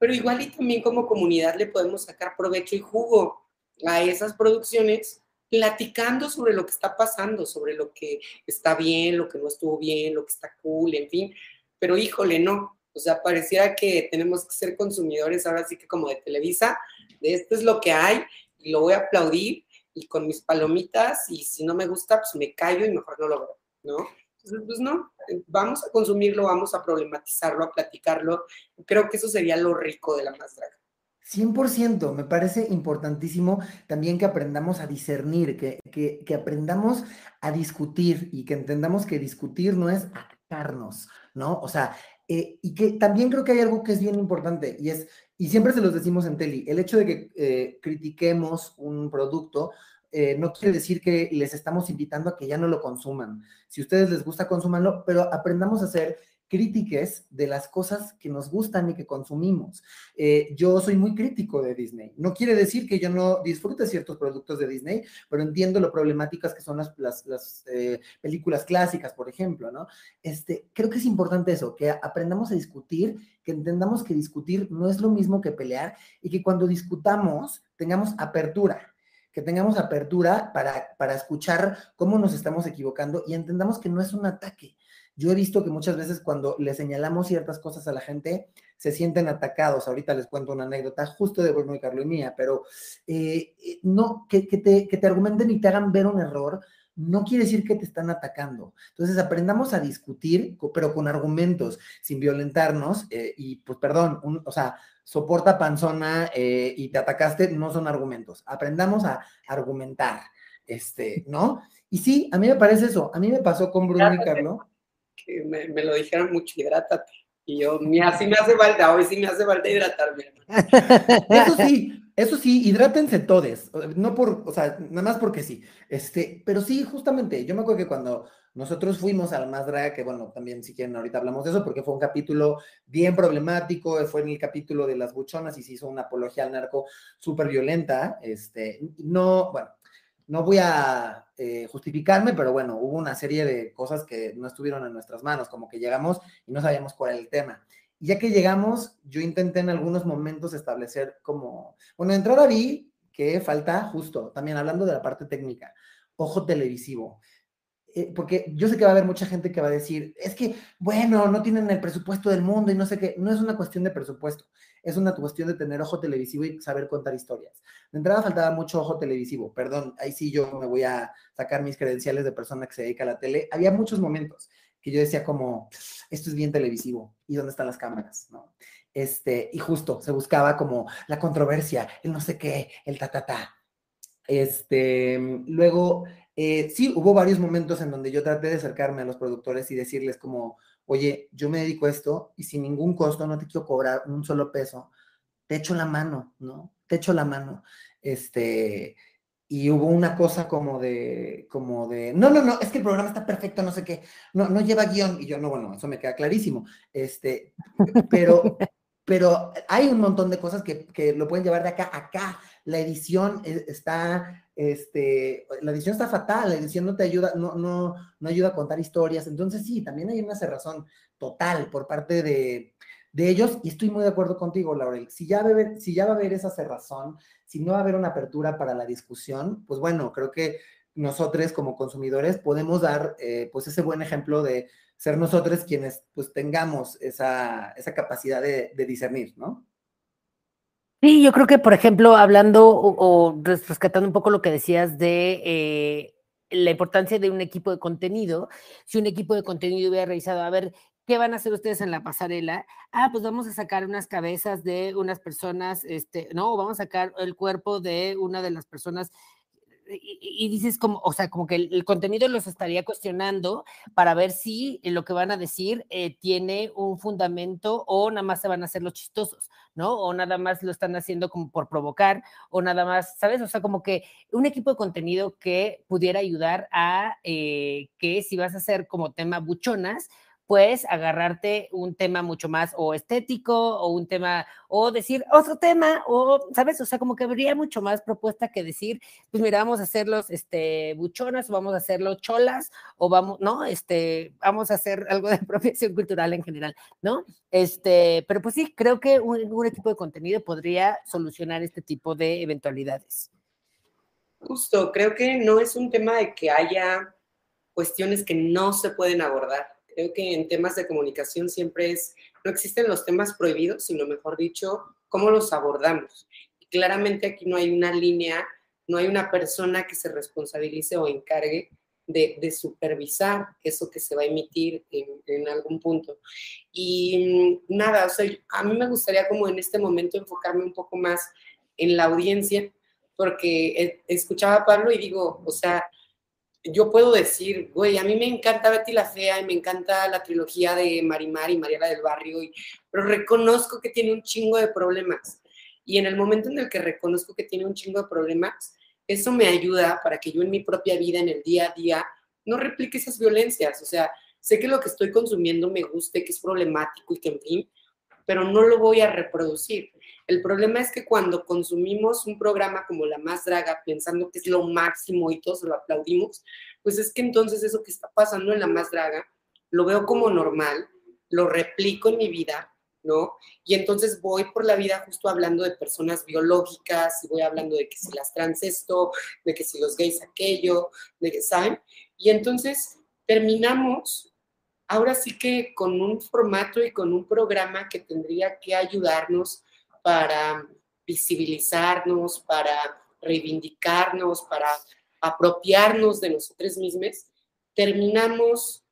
pero igual y también como comunidad le podemos sacar provecho y jugo a esas producciones platicando sobre lo que está pasando, sobre lo que está bien, lo que no estuvo bien, lo que está cool, en fin. Pero híjole, no. O sea, pareciera que tenemos que ser consumidores ahora sí que como de Televisa, de esto es lo que hay y lo voy a aplaudir y con mis palomitas y si no me gusta, pues me callo y mejor no lo veo, ¿no? Entonces, pues no, vamos a consumirlo, vamos a problematizarlo, a platicarlo. Creo que eso sería lo rico de la más draga. 100%, me parece importantísimo también que aprendamos a discernir, que, que, aprendamos a discutir y que entendamos que discutir no es atacarnos, ¿no? O sea, eh, y que también creo que hay algo que es bien importante y es, y siempre se los decimos en Teli, el hecho de que eh, critiquemos un producto eh, no quiere decir que les estamos invitando a que ya no lo consuman. Si a ustedes les gusta, consúmanlo, pero aprendamos a hacer críticas de las cosas que nos gustan y que consumimos. Eh, yo soy muy crítico de Disney. No quiere decir que yo no disfrute ciertos productos de Disney, pero entiendo lo problemáticas que son las, eh, películas clásicas, por ejemplo, ¿no? Este, creo que es importante eso, que aprendamos a discutir, que entendamos que discutir no es lo mismo que pelear y que cuando discutamos tengamos apertura que tengamos apertura para, para escuchar cómo nos estamos equivocando y entendamos que no es un ataque. Yo he visto que muchas veces cuando le señalamos ciertas cosas a la gente, se sienten atacados. Ahorita les cuento una anécdota justo de Bruno y Carlos y mía, pero eh, eh, no, que, te, que te argumenten y te hagan ver un error, no quiere decir que te están atacando. Entonces aprendamos a discutir, pero con argumentos, sin violentarnos. Eh, y pues perdón, o sea, soporta panzona eh, y te atacaste, no son argumentos. Aprendamos a argumentar, este, ¿no? Y sí, a mí me parece eso. A mí me pasó con Bruno y Carlos. Que me, lo dijeron mucho, hidrátate. Y yo, así me hace falta, hoy sí me hace falta hidratarme. *laughs* Eso sí, eso sí, hidrátense todos, no por, o sea, nada más porque sí. Este, pero sí, justamente, yo me acuerdo que cuando nosotros fuimos al Más Draga, que bueno, también si quieren ahorita hablamos de eso, porque fue un capítulo bien problemático, fue en el capítulo de las buchonas y se hizo una apología al narco súper violenta. Este, no, bueno, no voy a eh, justificarme, pero bueno, hubo una serie de cosas que no estuvieron en nuestras manos, como que llegamos y no sabíamos cuál era el tema. Ya que llegamos, yo intenté en algunos momentos establecer como, bueno, de entrada vi que falta justo, también hablando de la parte técnica, ojo televisivo. Eh, porque yo sé que va a haber mucha gente que va a decir, es que, bueno, no tienen el presupuesto del mundo y no sé qué, no es una cuestión de presupuesto, es una cuestión de tener ojo televisivo y saber contar historias. De entrada faltaba mucho ojo televisivo, perdón, ahí sí yo me voy a sacar mis credenciales de persona que se dedica a la tele. Había muchos momentos que yo decía como, esto es bien televisivo, ¿y dónde están las cámaras? ¿No? Este, y justo se buscaba como la controversia, el no sé qué, el ta, ta, ta. Este, luego, eh, sí, hubo varios momentos en donde yo traté de acercarme a los productores y decirles como, oye, yo me dedico a esto y sin ningún costo, no te quiero cobrar un solo peso, te echo la mano, ¿no? Te echo la mano. Este, y hubo una cosa como de, como de, no, no, no, es que el programa está perfecto, no sé qué, no, no lleva guion, y yo, no, bueno, eso me queda clarísimo, este, pero, *laughs* pero hay un montón de cosas que, que, lo pueden llevar de acá a acá, la edición e, está, este, la edición está fatal, la edición no te ayuda, no, no, no ayuda a contar historias, entonces sí, también hay una cerrazón total por parte de, de ellos, y estoy muy de acuerdo contigo, Laurel, si ya, va a haber, esa cerrazón, si no va a haber una apertura para la discusión, pues bueno, creo que nosotros como consumidores podemos dar eh, pues ese buen ejemplo de ser nosotros quienes pues tengamos esa, esa capacidad de, discernir, ¿no? Sí, yo creo que, por ejemplo, hablando o, rescatando un poco lo que decías de eh, la importancia de un equipo de contenido, si un equipo de contenido hubiera revisado, a ver, ¿Qué van a hacer ustedes en la pasarela? Ah, pues vamos a sacar unas cabezas de unas personas, este, no, vamos a sacar el cuerpo de una de las personas y, dices como, o sea, como que el, contenido los estaría cuestionando para ver si lo que van a decir eh, tiene un fundamento o nada más se van a hacer los chistosos, ¿no? O nada más lo están haciendo como por provocar o nada más, ¿sabes? O sea, como que un equipo de contenido que pudiera ayudar a eh, que si vas a hacer como tema buchonas, pues agarrarte un tema mucho más o estético o un tema o decir otro tema o, ¿sabes? O sea, como que habría mucho más propuesta que decir, pues mira, vamos a hacerlos este, buchonas o vamos a hacerlo cholas o vamos, ¿no? Este, vamos a hacer algo de *laughs* apropiación cultural en general, ¿no? Este, pero pues sí, creo que un, un equipo de contenido podría solucionar este tipo de eventualidades. Justo, creo que no es un tema de que haya cuestiones que no se pueden abordar Creo que en temas de comunicación siempre es, no existen los temas prohibidos, sino mejor dicho, cómo los abordamos. Y claramente aquí no hay una línea, no hay una persona que se responsabilice o encargue de, supervisar eso que se va a emitir en, algún punto. Y mm, nada, o sea, a mí me gustaría como en este momento enfocarme un poco más en la audiencia, porque escuchaba a Pablo y digo, o sea, yo puedo decir, güey, a mí me encanta Betty la Fea y me encanta la trilogía de Marimar y Mariela del Barrio, y, pero reconozco que tiene un chingo de problemas. Y en el momento en el que reconozco que tiene un chingo de problemas, eso me ayuda para que yo en mi propia vida, en el día a día, no replique esas violencias. O sea, sé que lo que estoy consumiendo me guste, que es problemático y que, en fin, pero no lo voy a reproducir. El problema es que cuando consumimos un programa como La Más Draga, pensando que es lo máximo y todos lo aplaudimos, pues es que entonces eso que está pasando en La Más Draga, lo veo como normal, lo replico en mi vida, ¿no? Y entonces voy por la vida justo hablando de personas biológicas, y voy hablando de que si las trans esto, de que si los gays aquello, de que, ¿saben? Y entonces terminamos ahora sí que con un formato y con un programa que tendría que ayudarnos para visibilizarnos, para reivindicarnos, para apropiarnos de nosotros mismos, terminamos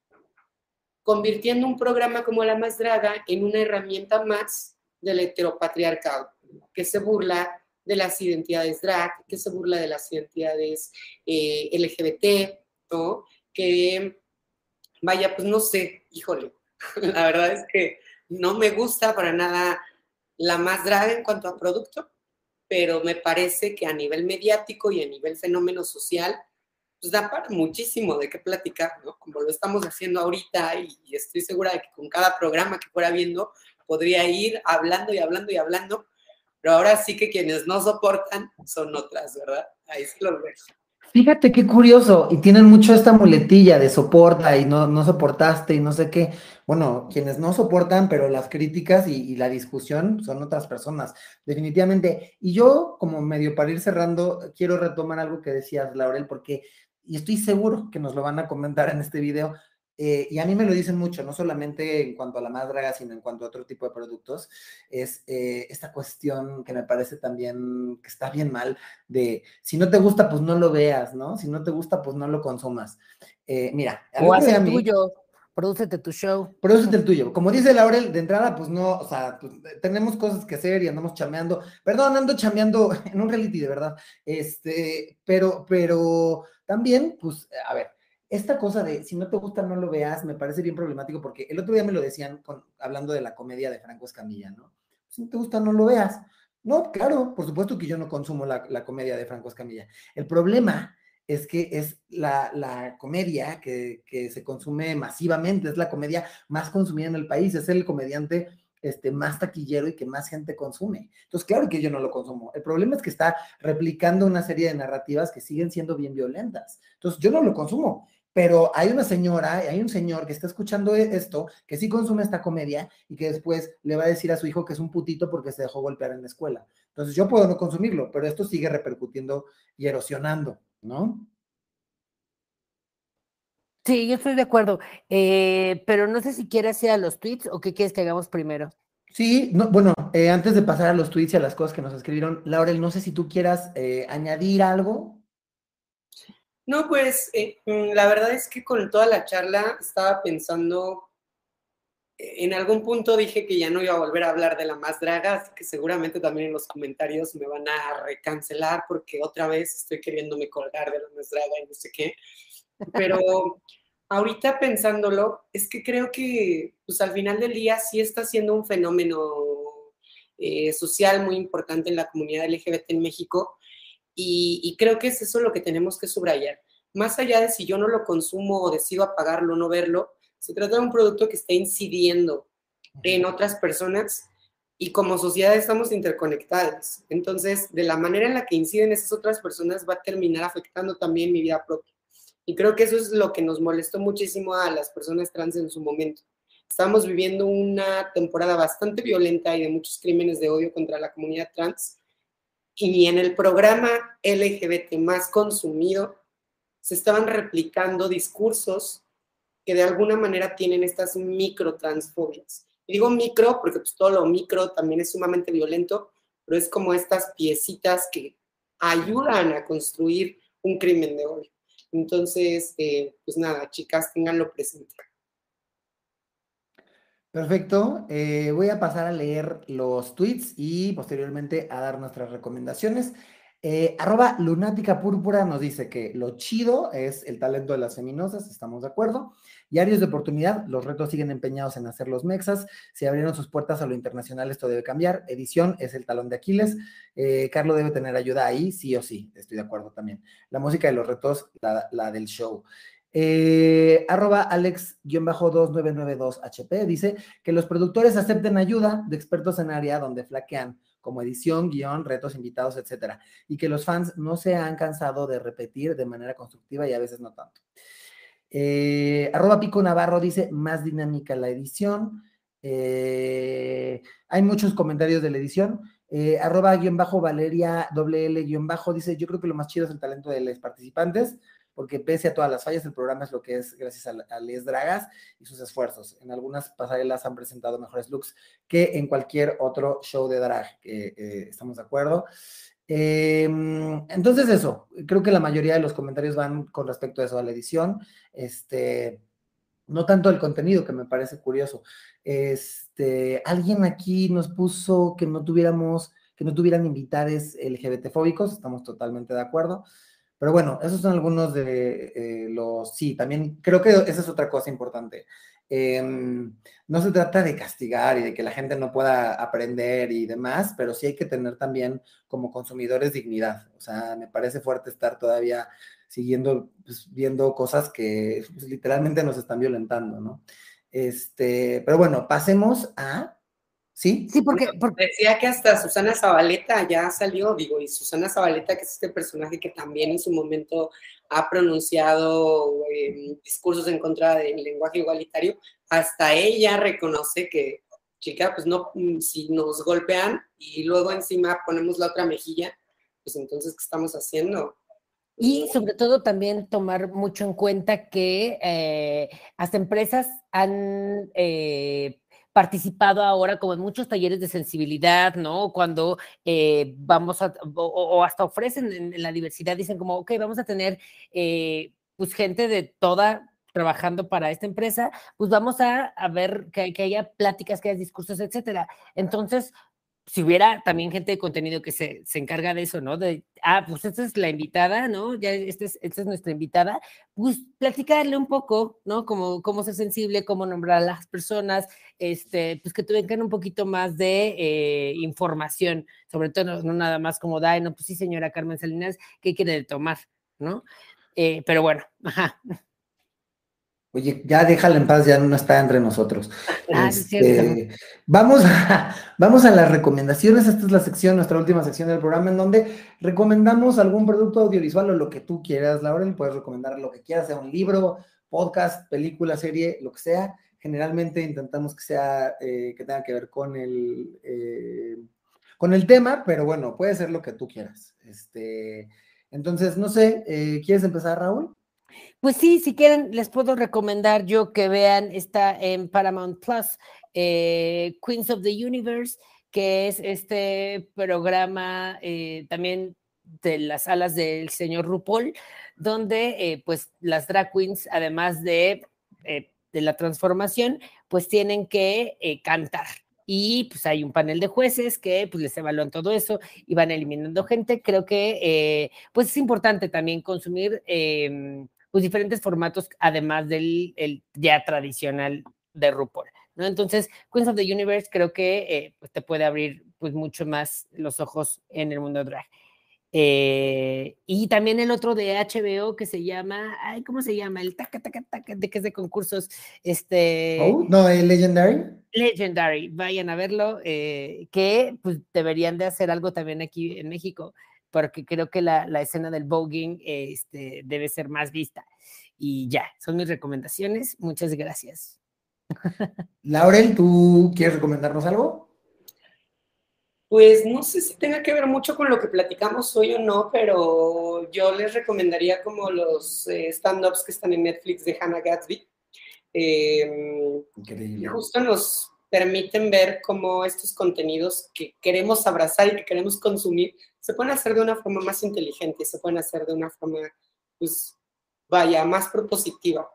convirtiendo un programa como La Más Draga en una herramienta más del heteropatriarcado, que se burla de las identidades drag, que se burla de las identidades eh, LGBT, ¿no? Que, vaya, pues no sé, híjole, *laughs* la verdad es que no me gusta para nada la más drag en cuanto a producto, pero me parece que a nivel mediático y a nivel fenómeno social, pues da para muchísimo de qué platicar, ¿no? Como lo estamos haciendo ahorita y, estoy segura de que con cada programa que fuera viendo podría ir hablando y hablando y hablando, pero ahora sí que quienes no soportan son otras, ¿verdad? Ahí sí los veo. Fíjate qué curioso, y tienen mucho esta muletilla de soporta y no, no soportaste y no sé qué. Bueno, quienes no soportan, pero las críticas y, y, la discusión son otras personas, definitivamente. Y yo, como medio para ir cerrando, quiero retomar algo que decías, Laurel, porque, y estoy seguro que nos lo van a comentar en este video, eh, y a mí me lo dicen mucho, no solamente en cuanto a la más draga, sino en cuanto a otro tipo de productos, es eh, esta cuestión que me parece también que está bien mal, de si no te gusta, pues no lo veas, ¿no? Si no te gusta, pues no lo consumas. Eh, mira, o hace el tuyo, prodúcete tu show. Prodúcete el tuyo. Como dice Laurel, de entrada, pues no, o sea, pues, tenemos cosas que hacer y andamos chameando. Perdón, ando chameando *laughs* en un reality, de verdad. Este, pero, pero también, pues, a ver, esta cosa de si no te gusta no lo veas me parece bien problemático porque el otro día me lo decían hablando de la comedia de Franco Escamilla, ¿no? Si no te gusta no lo veas. No, claro, por supuesto que yo no consumo la, la comedia de Franco Escamilla. El problema es que es la, la comedia que, que, se consume masivamente, es la comedia más consumida en el país, es el comediante este, más taquillero y que más gente consume. Entonces, claro que yo no lo consumo. El problema es que está replicando una serie de narrativas que siguen siendo bien violentas. Entonces, yo no lo consumo pero hay una señora, hay un señor que está escuchando e-, esto, que sí consume esta comedia y que después le va a decir a su hijo que es un putito porque se dejó golpear en la escuela. Entonces yo puedo no consumirlo, pero esto sigue repercutiendo y erosionando, ¿no? Sí, yo estoy de acuerdo, eh, pero no sé si quieres ir a los tweets o qué quieres que hagamos primero. Sí, no, bueno, eh, antes de pasar a los tweets y a las cosas que nos escribieron, Laurel, no sé si tú quieras eh, añadir algo. No, pues eh, mm, la verdad es que con toda la charla estaba pensando, eh, en algún punto dije que ya no iba a volver a hablar de la más draga, así que seguramente también en los comentarios me van a recancelar porque otra vez estoy queriéndome colgar de la más draga y no sé qué. Pero *laughs* ahorita pensándolo, es que creo que pues al final del día sí está siendo un fenómeno eh, social muy importante en la comunidad LGBT en México y, creo que es eso lo que tenemos que subrayar. Más allá de si yo no lo consumo o decido apagarlo o no verlo, se trata de un producto que está incidiendo en otras personas y como sociedad estamos interconectadas. Entonces, de la manera en la que inciden esas otras personas va a terminar afectando también mi vida propia. Y creo que eso es lo que nos molestó muchísimo a las personas trans en su momento. Estamos viviendo una temporada bastante violenta y de muchos crímenes de odio contra la comunidad trans y en el programa LGBT más consumido se estaban replicando discursos que de alguna manera tienen estas microtransfobias. Y digo micro porque pues, todo lo micro también es sumamente violento, pero es como estas piecitas que ayudan a construir un crimen de odio. Entonces, eh, pues nada, chicas, tenganlo presente. Perfecto. Eh, voy a pasar a leer los tweets y posteriormente a dar nuestras recomendaciones. Eh, arroba lunática púrpura nos dice que lo chido es el talento de las feminosas, estamos de acuerdo. Y áreas de oportunidad, los retos siguen empeñados en hacer los mexas. Si abrieron sus puertas a lo internacional, esto debe cambiar. Edición es el talón de Aquiles. Eh, Carlos debe tener ayuda ahí, sí o sí, estoy de acuerdo también. La música de los retos, la, la del show. Eh, arroba Alex-2992HP dice que los productores acepten ayuda de expertos en área donde flaquean, como edición, guion, retos, invitados, etcétera, y que los fans no se han cansado de repetir de manera constructiva y a veces no tanto. Eh, arroba Pico Navarro dice más dinámica la edición. Eh, hay muchos comentarios de la edición. Arroba guion bajo Valeria WL guion bajo dice yo creo que lo más chido es el talento de los participantes porque pese a todas las fallas, el programa es lo que es gracias a, Les Dragas y sus esfuerzos. En algunas pasarelas han presentado mejores looks que en cualquier otro show de drag, eh, estamos de acuerdo. Em, entonces eso, creo que la mayoría de los comentarios van con respecto a eso, a la edición, este, no tanto el contenido, que me parece curioso. Este, alguien aquí nos puso que no tuviéramos, que no tuvieran invitados LGBT fóbicos, estamos totalmente de acuerdo. Pero bueno, esos son algunos de eh, los, sí, también creo que esa es otra cosa importante. Em, no se trata de castigar y de que la gente no pueda aprender y demás, pero sí hay que tener también como consumidores dignidad. O sea, me parece fuerte estar todavía siguiendo, pues, viendo cosas que pues, literalmente nos están violentando, ¿no? Este, pero bueno, pasemos a ¿Sí? Sí, porque, Decía que hasta Susana Zabaleta ya salió, digo, y Susana Zabaleta, que es este personaje que también en su momento ha pronunciado em, discursos en contra del lenguaje igualitario, hasta ella reconoce que, chica, pues no, si nos golpean y luego encima ponemos la otra mejilla, pues entonces, ¿qué estamos haciendo? Y sobre todo también tomar mucho en cuenta que eh, hasta empresas han eh, participado ahora como en muchos talleres de sensibilidad, ¿no? Cuando eh, vamos a, o, hasta ofrecen en, la diversidad, dicen como, ok, vamos a tener eh, pues gente de toda trabajando para esta empresa, pues vamos a, a ver que, que, haya pláticas, que haya discursos, etcétera. Entonces, si hubiera también gente de contenido que se, se, encarga de eso, ¿no? De, ah, pues esta es la invitada, ¿no? Ya esta es, esta es nuestra invitada, pues platicarle un poco, ¿no? Como cómo ser sensible, cómo nombrar a las personas, este, pues que tengan un poquito más de eh, información, sobre todo no, nada más como, da, no, pues sí, señora Carmen Salinas, ¿qué quiere tomar, ¿no? Eh, pero bueno, ajá. Oye, ya déjala en paz, ya no está entre nosotros. *laughs* Ah, este, vamos, a, *laughs* vamos a las recomendaciones. Esta es la sección, nuestra última sección del programa, en donde recomendamos algún producto audiovisual o lo que tú quieras, Laura. Puedes recomendar lo que quieras, sea un libro, podcast, película, serie, lo que sea. Generalmente intentamos que sea, eh, que tenga que ver con el, eh, con el tema, pero bueno, puede ser lo que tú quieras. Este, entonces, no sé, eh, ¿quieres empezar, Raúl? Pues sí, si quieren, les puedo recomendar yo que vean, está en Paramount Plus, eh, Queens of the Universe, que es este programa eh, también de las alas del señor RuPaul, donde eh, pues las drag queens, además de, de la transformación, pues tienen que cantar y pues hay un panel de jueces que pues les evalúan todo eso y van eliminando gente. Creo que pues es importante también consumir em, pues diferentes formatos, además del el ya tradicional de RuPaul, ¿no? Entonces, Queens of the Universe creo que eh, pues te puede abrir pues mucho más los ojos en el mundo drag. Eh, y también el otro de HBO que se llama, ay, ¿cómo se llama? El taca, taca, taca, de que es de concursos, este... Oh, no, el Legendary. Legendary, vayan a verlo, eh, que pues deberían de hacer algo también aquí en México porque creo que la, la escena del voguing este, debe ser más vista. Y ya, son mis recomendaciones. Muchas gracias. Laurel, ¿tú quieres recomendarnos algo? Pues no sé si tenga que ver mucho con lo que platicamos hoy o no, pero yo les recomendaría como los eh, stand-ups que están en Netflix de Hannah Gatsby. Eh, Increíble. Justo nos permiten ver cómo estos contenidos que queremos abrazar y que queremos consumir se pueden hacer de una forma más inteligente, se pueden hacer de una forma, pues, vaya, más propositiva.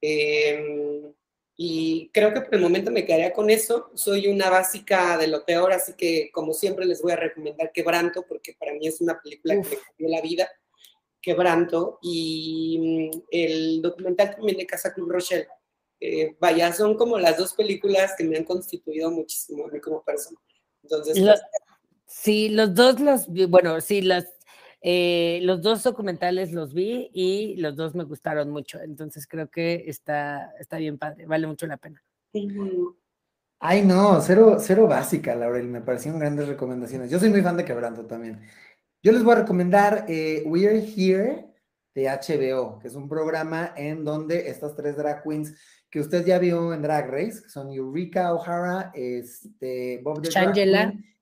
Em, y creo que por el momento me quedaría con eso. Soy una básica de lo peor, así que como siempre les voy a recomendar Quebranto, porque para mí es una película que me cambió la vida. Quebranto y mm, el documental también de Casa Club Rochelle. Eh, vaya, son como las dos películas que me han constituido muchísimo a mí como persona. Entonces, pues, Sí, los dos los vi, bueno, sí, los, eh, los dos documentales los vi y los dos me gustaron mucho. Entonces creo que está, está bien padre, vale mucho la pena. Ay, no, cero, cero básica, Laurel, me parecieron grandes recomendaciones. Yo soy muy fan de Quebranto también. Yo les voy a recomendar eh, We're Here de HBO, que es un programa en donde estas tres drag queens que usted ya vio en Drag Race, que son Eureka O'Hara, este, Bob de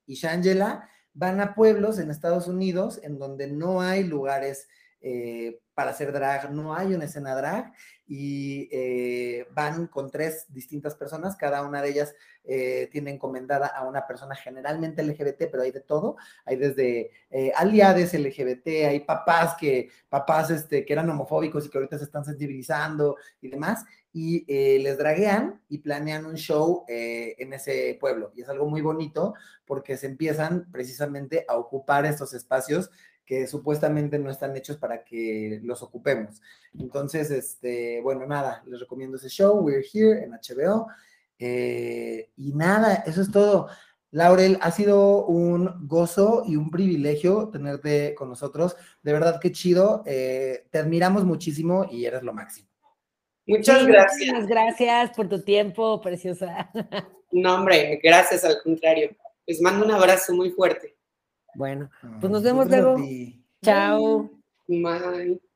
y Shangela van a pueblos en Estados Unidos en donde no hay lugares eh, para hacer drag, no hay una escena drag y eh, van con tres distintas personas, cada una de ellas eh, tiene encomendada a una persona generalmente LGBT, pero hay de todo, hay desde aliades LGBT, hay papás que, papás este, que eran homofóbicos y que ahorita se están sensibilizando y demás, y les draguean y planean un show en ese pueblo. Y es algo muy bonito porque se empiezan precisamente a ocupar estos espacios que supuestamente no están hechos para que los ocupemos. Entonces, este, bueno, nada, les recomiendo ese show, We're Here, en HBO. Eh, y nada, eso es todo. Laurel, ha sido un gozo y un privilegio tenerte con nosotros. De verdad que chido. Eh, te admiramos muchísimo y eres lo máximo. Muchas gracias. Muchas gracias por tu tiempo, preciosa. No, hombre, gracias al contrario. Les mando un abrazo muy fuerte. Bueno, pues nos vemos luego. Chao. Bye.